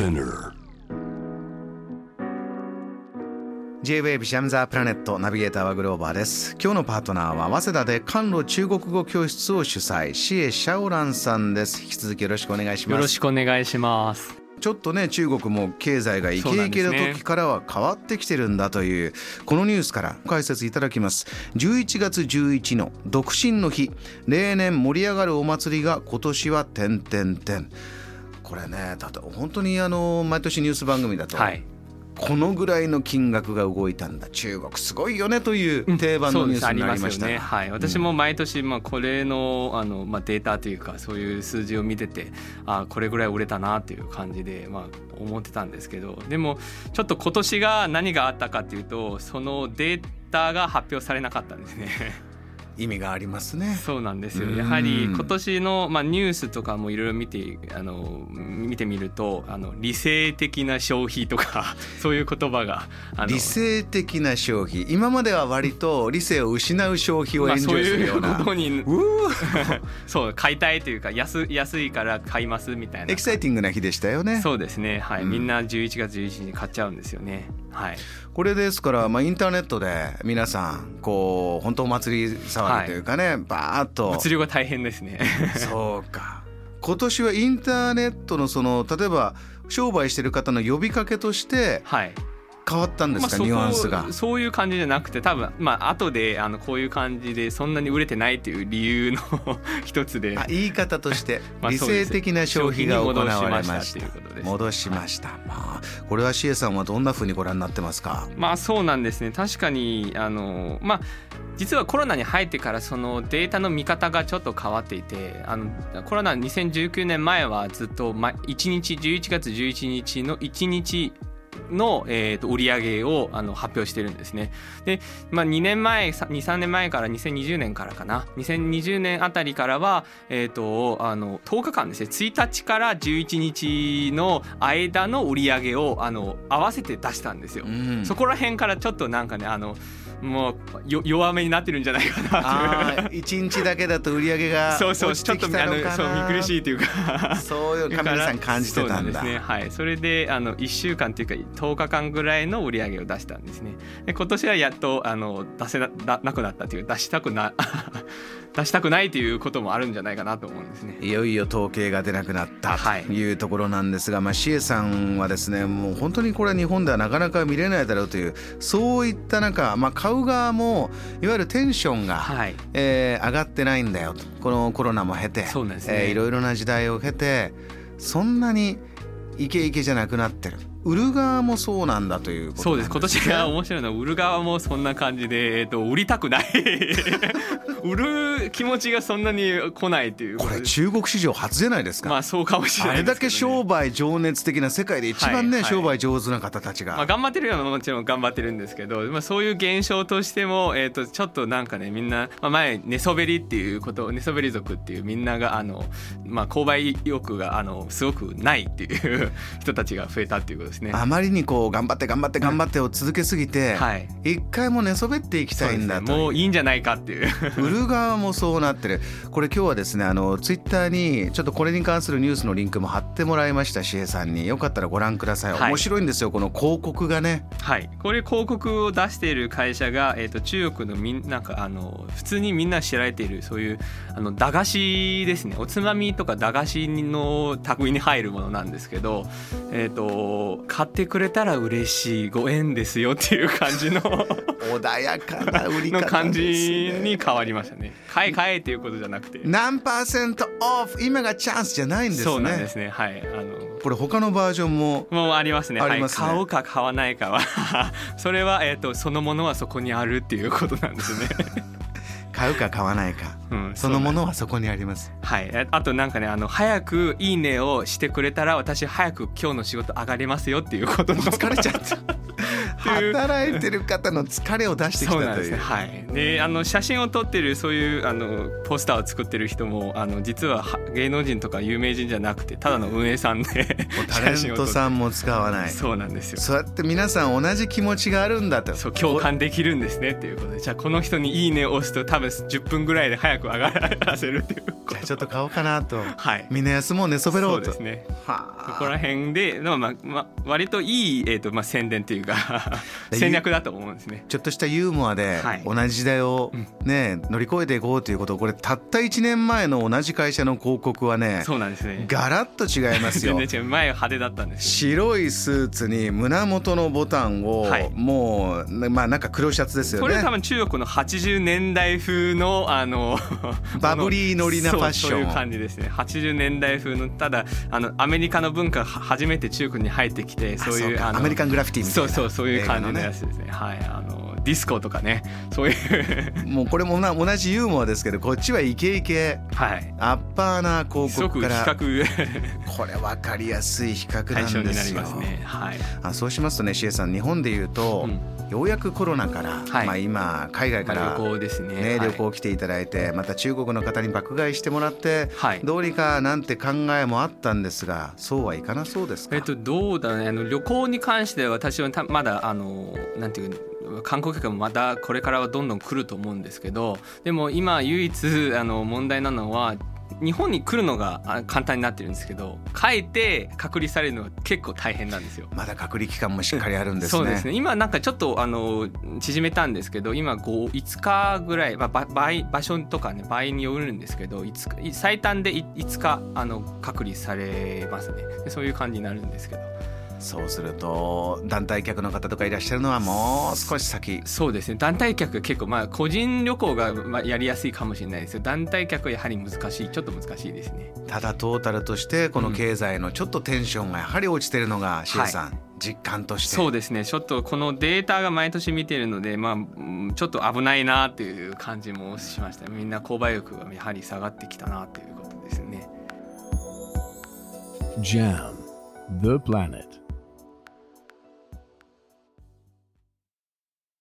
Spinner. J-WAVE シャムザープラネットナビゲーターはグローバーです。今日のパートナーは早稲田で韓路中国語教室を主催。シエ・シャオランさんです。引き続きよろしくお願いします。よろしくお願いします。ちょっとね中国も経済がイケイケの時からは変わってきてるんだというこのニュースから解説いただきます。11月11の独身の日。例年盛り上がるお祭りが今年は点々点これねただ本当にあの毎年ニュース番組だと、はい。このぐらいの金額が動いたんだ中国すごいよねという定番のニュースになりましたそうですありますよね。はい。私も毎年まあこれのあのまあデータというかそういう数字を見てて、あこれぐらい売れたなっていう感じでまあ思ってたんですけど、でもちょっと今年が何があったかっていうと、そのデータが発表されなかったんですね。意味がありますね。そうなんですよ。うん。やはり今年の、まあ、ニュースとかもいろいろ見てあの見てみるとあの理性的な消費とか そういう言葉が理性的な消費。今までは割と理性を失う消費をまあ、エンジョイすそういうるような、ことに そう買いたいというか安安いから買いますみたいな。エキサイティングな日でしたよね。そうですね。はい、うん。みんな11月11日に買っちゃうんですよねはい。これですから、まあ、インターネットで皆さんこう本当お祭り騒ぎというかね、バーッと。物流が大変ですね。そうか。今年はインターネットのその例えば商売してる方の呼びかけとしてはい変わったんですか、まあ、そニュアンスが。こ。そういう感じじゃなくて多分まあ後であのこういう感じでそんなに売れてないっていう理由の 一つで。あ言い方として まあ理性的な消費が行われまし消費に戻しました。っていうことです戻しました、まあこれはシエさんはどんな風にご覧になってますか？まあそうなんですね。確かにあのまあ実はコロナに入ってからそのデータの見方がちょっと変わっていてあのコロナ2019年前はずっとま1日11月11日の1日の、えー、と売り上げをあの発表してるんですね。で、まあ、2年前23年前から2020年からかな2020年あたりからは、えー、とあの10日間ですね1日から11日の間の売り上げをあの合わせて出したんですよ。うんそこら辺からちょっとなんかねあのもうよ弱めになってるんじゃないかなあっていう。ー一日だけだと売り上げがそうそう落ちちょっとあのそう見苦しいというか。そういうカメラさん感じてたんだ。そうなんですね。はい。それであの1週間というか10日間ぐらいの売り上げを出したんですね。で今年はやっとあの出せなななくなったという出したくな出したくないということもあるんじゃないかなと思うんですね。いよいよ統計が出なくなったはいとい。うところなんですが、まあ、シエさんはですねもう本当にこれは日本ではなかなか見れないだろうというそういった中、まあ、買う側もいわゆるテンションが、はい。えー上がってないんだよと。このコロナも経てね。えーいろいろな時代を経てそんなにイケイケじゃなくなってる売る側もそうなんだということそうです。今年が面白いのは売る側もそんな感じで、えっと、売りたくない。売る気持ちがそんなに来ないっていうこれ中国市場初じゃないですか、まあそうかもしれあれないですけど、ね、だけ商売情熱的な世界で一番ね、はいはい。商売上手な方たちが、まあ、頑張ってるようなもちろん頑張ってるんですけど、まあ、そういう現象としても、えー、とちょっとなんかねみんな、まあ、前寝そべりっていうこと寝そべり族っていうみんながあの、まあ、購買意欲があのすごくないっていう人たちが増えたっていうことですね。あまりにこう頑張って頑張って頑張ってを続けすぎて、はい。一回も寝そべっていきたいんだとね。もういいんじゃないかっていう。売る側もそうなってる。これ今日はですねあのツイッターにちょっとこれに関するニュースのリンクも貼ってもらいましたしえさんに。よかったらご覧ください、はい。面白いんですよこの広告がね。はい、これ広告を出している会社が、えー、と中国のみんなんかあの普通にみんな知られているそういうあの駄菓子ですね。おつまみとか駄菓子の類に入るものなんですけど、えー、と買ってくれたら嬉しいご縁ですよっていう感じの 穏やかな売り方ね、の感じに変わりましたね。買え買えっていうことじゃなくて。何パーセントオフ今がチャンスじゃないんですねそうなんですね。はい。あのこれ他のバージョンももうありますね。ねはい、買うか買わないかは それはえっ、とそのものはそこにあるっていうことなんですね。買うか買わないか。うん、そのもののはそこにあります。はい。ああとなんかねあの早くいいねをしてくれたら私早く今日の仕事上がれますよっていうことの疲れちゃった 働いてる方の疲れを出してきたそうなんですね。というはい。で、あの写真を撮ってるそういうあのポスターを作ってる人もあの実はは芸能人とか有名人じゃなくてただの運営さんで タレントさんも使わない。そうなんですよ。そうやって皆さん同じ気持ちがあるんだと。そう共感できるんですねっていうことで。じゃあこの人に「いいね」を押すと多分10分ぐらいで早く上がらせるっていうちょっと買おうかなと、はい、みんな休もう寝そべろうと。そうですね。はあ、ここら辺で、まあまあ、割といい、えーとまあ、宣伝というか戦略だと思うんですね。ちょっとしたユーモアで同じ時代をね、乗り越えていこうということこれたった1年前の同じ会社の広告はねそうなんですね。ガラッと違いますよ。全然違う。前は派手だったんです白いスーツに胸元のボタンを、はい、もうまあなんか黒シャツですよね。これ多分中国の80年代風のあのバブリーノリなョンそういう感じですね。80年代風のただあのアメリカの文化が初めて中国に入ってきてそういうアメリカングラフィティみたいなそうそうそういう感じのやつですね、ね、はい。あのディスコとかねそういう。もうこれもな同じユーモアですけどこっちはイケイケ、はい、アッパーな広告から。比較。これ分かりやすい比較なんですよ。ね。はい、あそうしますとねシエさん日本でいうと、うん、ようやくコロナから、はい、まあ、今海外から、旅行ですね。ね旅行来ていただいて、また中国の方に爆買いしてもらって、どうにかなんて考えもあったんですがそうはいかなそうですか、えっと、どうだね。あの旅行に関しては私はまだあのなんていう観光客もまたこれからはどんどん来ると思うんですけどでも今唯一あの問題なのは日本に来るのが簡単になってるんですけど帰って隔離されるのは結構大変なんですよ。まだ隔離期間もしっかりあるんですね。そうですね。今なんかちょっとあの縮めたんですけど今 5, 5日ぐらい、まあ、場場所とかね場合によるんですけど5日最短で5日あの隔離されますね。そういう感じになるんですけどそうすると団体客の方とかいらっしゃるのはもう少し先。そうですね。団体客結構まあ個人旅行がまあやりやすいかもしれないです。よ団体客はやはり難しいちょっと難しいですね。ただトータルとしてこの経済のちょっとテンションがやはり落ちてるのがシエさん、はい。実感として。そうですね。ちょっとこのデータが毎年見てるのでまあちょっと危ないなっていう感じもしました。みんな購買力がやはり下がってきたなということですね。JAM The Planet